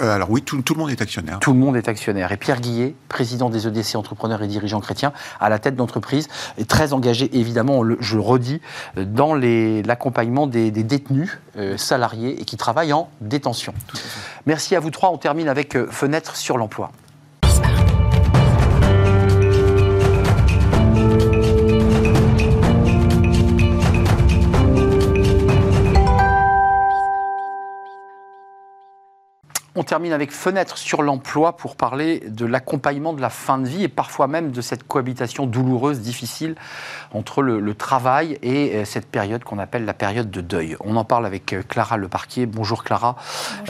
Euh, alors oui, tout, le monde est actionnaire.
Tout le monde est actionnaire. Et Pierre Guillet, président des EDC entrepreneurs et dirigeants chrétiens, à la tête d'entreprise, est très engagé, évidemment, je le redis, dans l'accompagnement des, détenus euh, salariés et qui travaillent en détention. Merci à vous trois. On termine avec euh, Fenêtre sur l'emploi. On termine avec fenêtre sur l'emploi pour parler de l'accompagnement de la fin de vie et parfois même de cette cohabitation douloureuse, difficile entre le, travail et euh, cette période qu'on appelle la période de deuil. On en parle avec euh, Clara Leparquier. Bonjour Clara.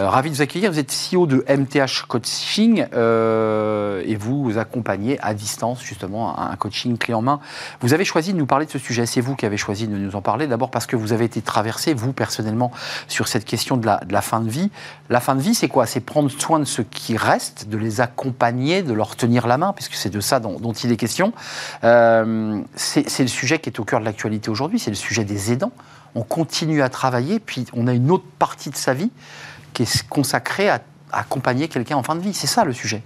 Euh, ravi de vous accueillir. Vous êtes CEO de MTH Coaching et vous, vous accompagnez à distance justement un, coaching clé en main. Vous avez choisi de nous parler de ce sujet. C'est vous qui avez choisi de nous en parler. D'abord parce que vous avez été traversé, vous personnellement, sur cette question de la, de la fin de vie. La fin de vie, c'est quoi? C'est prendre soin de ceux qui restent, de les accompagner, de leur tenir la main, puisque c'est de ça dont, il est question. Euh, c'est le sujet qui est au cœur de l'actualité aujourd'hui, c'est le sujet des aidants. On continue à travailler, puis on a une autre partie de sa vie qui est consacrée à, accompagner quelqu'un en fin de vie. C'est ça le sujet.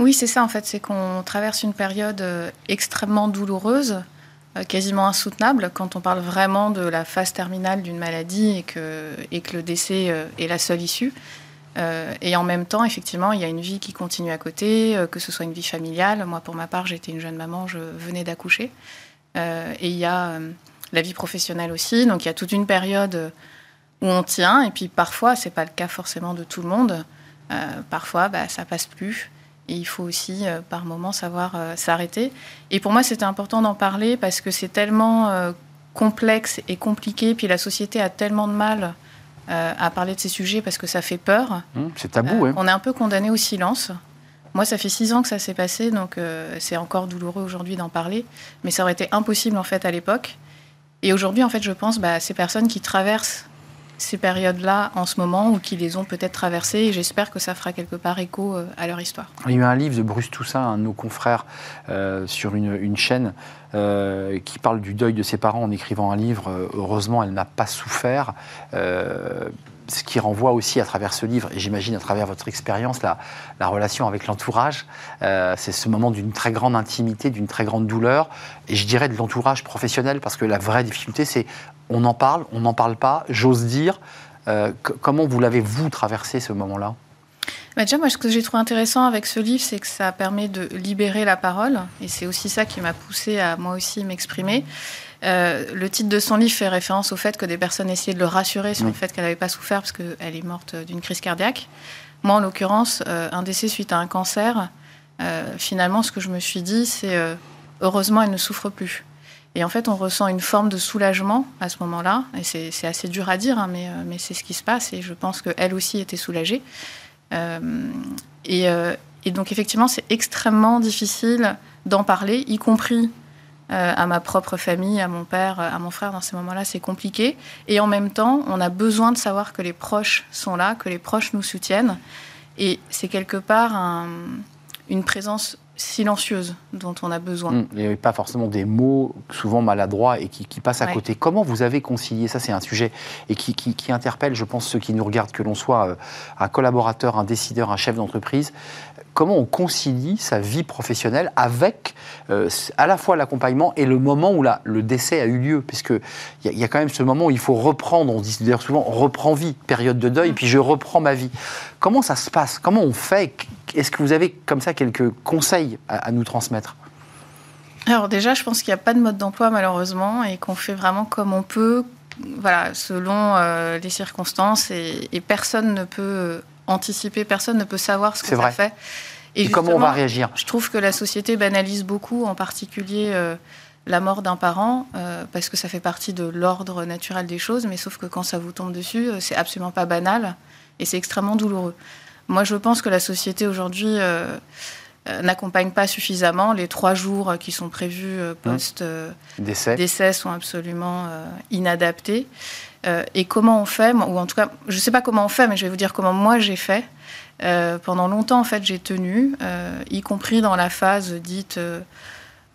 Oui, c'est ça en fait, c'est qu'on traverse une période euh, extrêmement douloureuse, euh, quasiment insoutenable quand on parle vraiment de la phase terminale d'une maladie et que le décès est la seule issue. Euh, et en même temps, effectivement, il y a une vie qui continue à côté, euh, que ce soit une vie familiale. Moi, pour ma part, j'étais une jeune maman, je venais d'accoucher. Euh, et il y a la vie professionnelle aussi. Donc, il y a toute une période où on tient. Et puis, parfois, c'est pas le cas forcément de tout le monde. parfois, bah, ça passe plus. Et il faut aussi, par moment, savoir s'arrêter. Et pour moi, c'était important d'en parler parce que c'est tellement complexe et compliqué. Puis la société a tellement de mal euh, à parler de ces sujets parce que ça fait peur.
Mmh, c'est tabou, euh,
On est un peu condamné au silence. Moi, ça fait six ans que ça s'est passé, donc euh, c'est encore douloureux aujourd'hui d'en parler. Mais ça aurait été impossible, en fait, à l'époque. Et aujourd'hui, en fait, je pense bah, ces personnes qui traversent ces périodes-là en ce moment ou qui les ont peut-être traversées. Et j'espère que ça fera quelque part écho à leur histoire.
Il y a eu un livre de Bruce Toussaint, un de nos confrères, sur une, chaîne euh, qui parle du deuil de ses parents en écrivant un livre. Euh, heureusement, elle n'a pas souffert. Euh, ce qui renvoie aussi à travers ce livre, et j'imagine à travers votre expérience, la, la, relation avec l'entourage. c'est ce moment d'une très grande intimité, d'une très grande douleur, et je dirais de l'entourage professionnel, parce que la vraie difficulté, c'est on en parle, on n'en parle pas, j'ose dire. comment vous l'avez, vous, traversé ce moment-là?
Bah, déjà, moi, ce que j'ai trouvé intéressant avec ce livre, c'est que ça permet de libérer la parole. Et c'est aussi ça qui m'a poussé à moi aussi m'exprimer. Euh, le titre de son livre fait référence au fait que des personnes essayaient de le rassurer sur le fait qu'elle n'avait pas souffert parce qu'elle est morte d'une crise cardiaque. Moi, en l'occurrence, euh, un décès suite à un cancer, euh, finalement, ce que je me suis dit, c'est heureusement, elle ne souffre plus. Et en fait, on ressent une forme de soulagement à ce moment-là. Et c'est assez dur à dire, hein, mais, mais c'est ce qui se passe. Et je pense qu'elle aussi était soulagée. Euh, euh, et, donc effectivement, c'est extrêmement difficile d'en parler, y compris à ma propre famille, à mon père, à mon frère. Dans ces moments-là, c'est compliqué. Et en même temps, on a besoin de savoir que les proches sont là, que les proches nous soutiennent. Et c'est quelque part une présence silencieuse dont on a besoin. Hum,
il n'y a pas forcément des mots souvent maladroits et qui, passent à côté. Comment vous avez concilié Ça, c'est un sujet et qui, interpelle, je pense, ceux qui nous regardent, que l'on soit euh, un collaborateur, un décideur, un chef d'entreprise comment on concilie sa vie professionnelle avec euh, à la fois l'accompagnement et le moment où le décès a eu lieu? Puisqu'il y, y, a quand même ce moment où il faut reprendre, on dit d'ailleurs souvent, reprend vie, période de deuil, puis je reprends ma vie. Comment ça se passe? Comment on fait Est-ce que vous avez comme ça quelques conseils à, nous transmettre?
Alors déjà, je pense qu'il n'y a pas de mode d'emploi malheureusement et qu'on fait vraiment comme on peut, voilà, selon euh, les circonstances et, et, personne ne peut anticiper, personne ne peut savoir ce que ça fait.
Et, comment on va réagir?
Je trouve que la société banalise beaucoup, en particulier euh, la mort d'un parent, euh, parce que ça fait partie de l'ordre naturel des choses, mais sauf que quand ça vous tombe dessus, euh, c'est absolument pas banal et c'est extrêmement douloureux. Moi, je pense que la société aujourd'hui n'accompagne pas suffisamment. Les trois jours qui sont prévus post-décès décès sont absolument inadaptés. Euh, et comment on fait, ou en tout cas, je ne sais pas comment on fait, mais je vais vous dire comment moi j'ai fait. Euh, pendant longtemps, en fait, j'ai tenu, euh, y compris dans la phase dite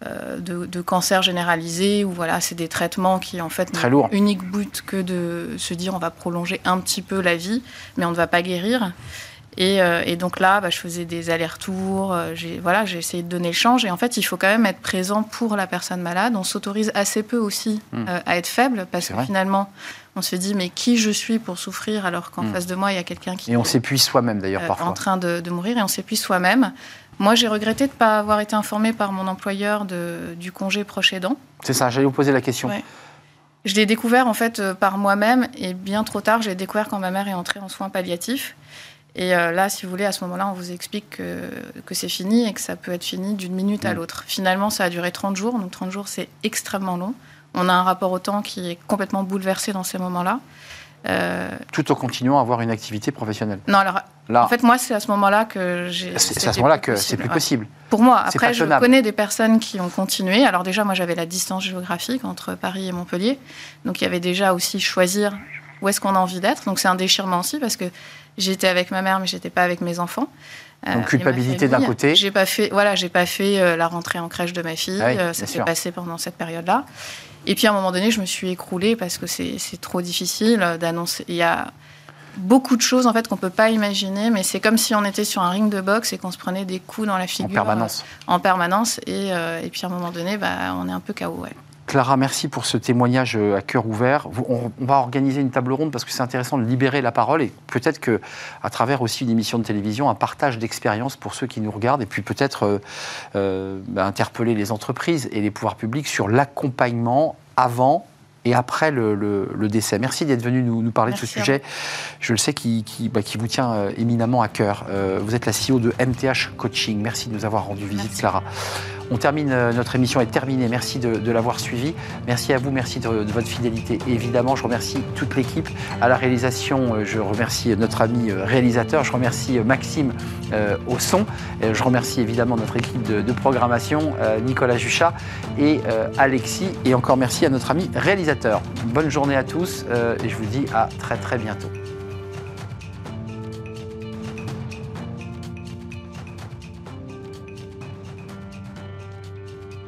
de, cancer généralisé, où voilà, c'est des traitements qui, en fait,
n'ont
unique but que de se dire on va prolonger un petit peu la vie, mais on ne va pas guérir. Euh, et, donc là, bah, je faisais des allers-retours, euh, j'ai voilà, essayé de donner le change. Et en fait, il faut quand même être présent pour la personne malade. On s'autorise assez peu aussi hmm. euh, à être faible parce que finalement, on se dit mais qui je suis pour souffrir alors qu'en hmm. face de moi, il y a quelqu'un qui...
Et on s'épuise soi-même d'ailleurs parfois.
En train de, mourir et on s'épuise soi-même. Moi, j'ai regretté de ne pas avoir été informée par mon employeur de, du congé proche aidant.
C'est ça, j'allais vous poser la question.
Je l'ai découvert en fait par moi-même et bien trop tard, j'ai découvert quand ma mère est entrée en soins palliatifs. Et euh, là, si vous voulez, à ce moment-là, on vous explique que, que c'est fini et que ça peut être fini d'une minute à l'autre. Finalement, ça a duré 30 jours, donc 30 jours, c'est extrêmement long. On a un rapport au temps qui est complètement bouleversé dans ces moments-là.
Euh, Tout en continuant à avoir une activité professionnelle.
Non, alors, là, en fait, moi, c'est à ce moment-là que j'ai.
C'est à ce moment-là que c'est plus possible.
Pour moi, après, je connais des personnes qui ont continué. Alors, déjà, moi, j'avais la distance géographique entre Paris et Montpellier. Donc, il y avait déjà aussi choisir où est-ce qu'on a envie d'être. Donc, c'est un déchirement aussi parce que J'étais avec ma mère, mais j'étais pas avec mes enfants.
Euh, Donc culpabilité d'un côté.
J'ai pas fait, voilà, j'ai pas fait euh, la rentrée en crèche de ma fille. Ah euh, ça s'est passé pendant cette période-là. Et puis à un moment donné, je me suis écroulée parce que c'est trop difficile d'annoncer. Il y a beaucoup de choses en fait qu'on peut pas imaginer, mais c'est comme si on était sur un ring de boxe et qu'on se prenait des coups dans la figure
en permanence.
en permanence. Et, et, puis à un moment donné, bah, on est un peu KO. Ouais.
Clara, merci pour ce témoignage euh, à cœur ouvert. On, va organiser une table ronde parce que c'est intéressant de libérer la parole et peut-être que à travers aussi une émission de télévision, un partage d'expérience pour ceux qui nous regardent et puis peut-être euh, euh, bah, interpeller les entreprises et les pouvoirs publics sur l'accompagnement avant et après le, décès. Merci d'être venu nous, parler de ce sujet. Je le sais qui, bah, qui, vous tient éminemment à cœur. vous êtes la CEO de MTH Coaching. Merci de nous avoir rendu visite, Clara. On termine, euh, notre émission est terminée. Merci de, l'avoir suivi. Merci à vous, merci de, votre fidélité. évidemment, je remercie toute l'équipe. À la réalisation, euh, je remercie notre ami euh, réalisateur. Je remercie Maxime au son. Je remercie évidemment notre équipe de, programmation, Nicolas Juchat et Alexis. Et encore merci à notre ami réalisateur. Bonne journée à tous et je vous dis à très très bientôt.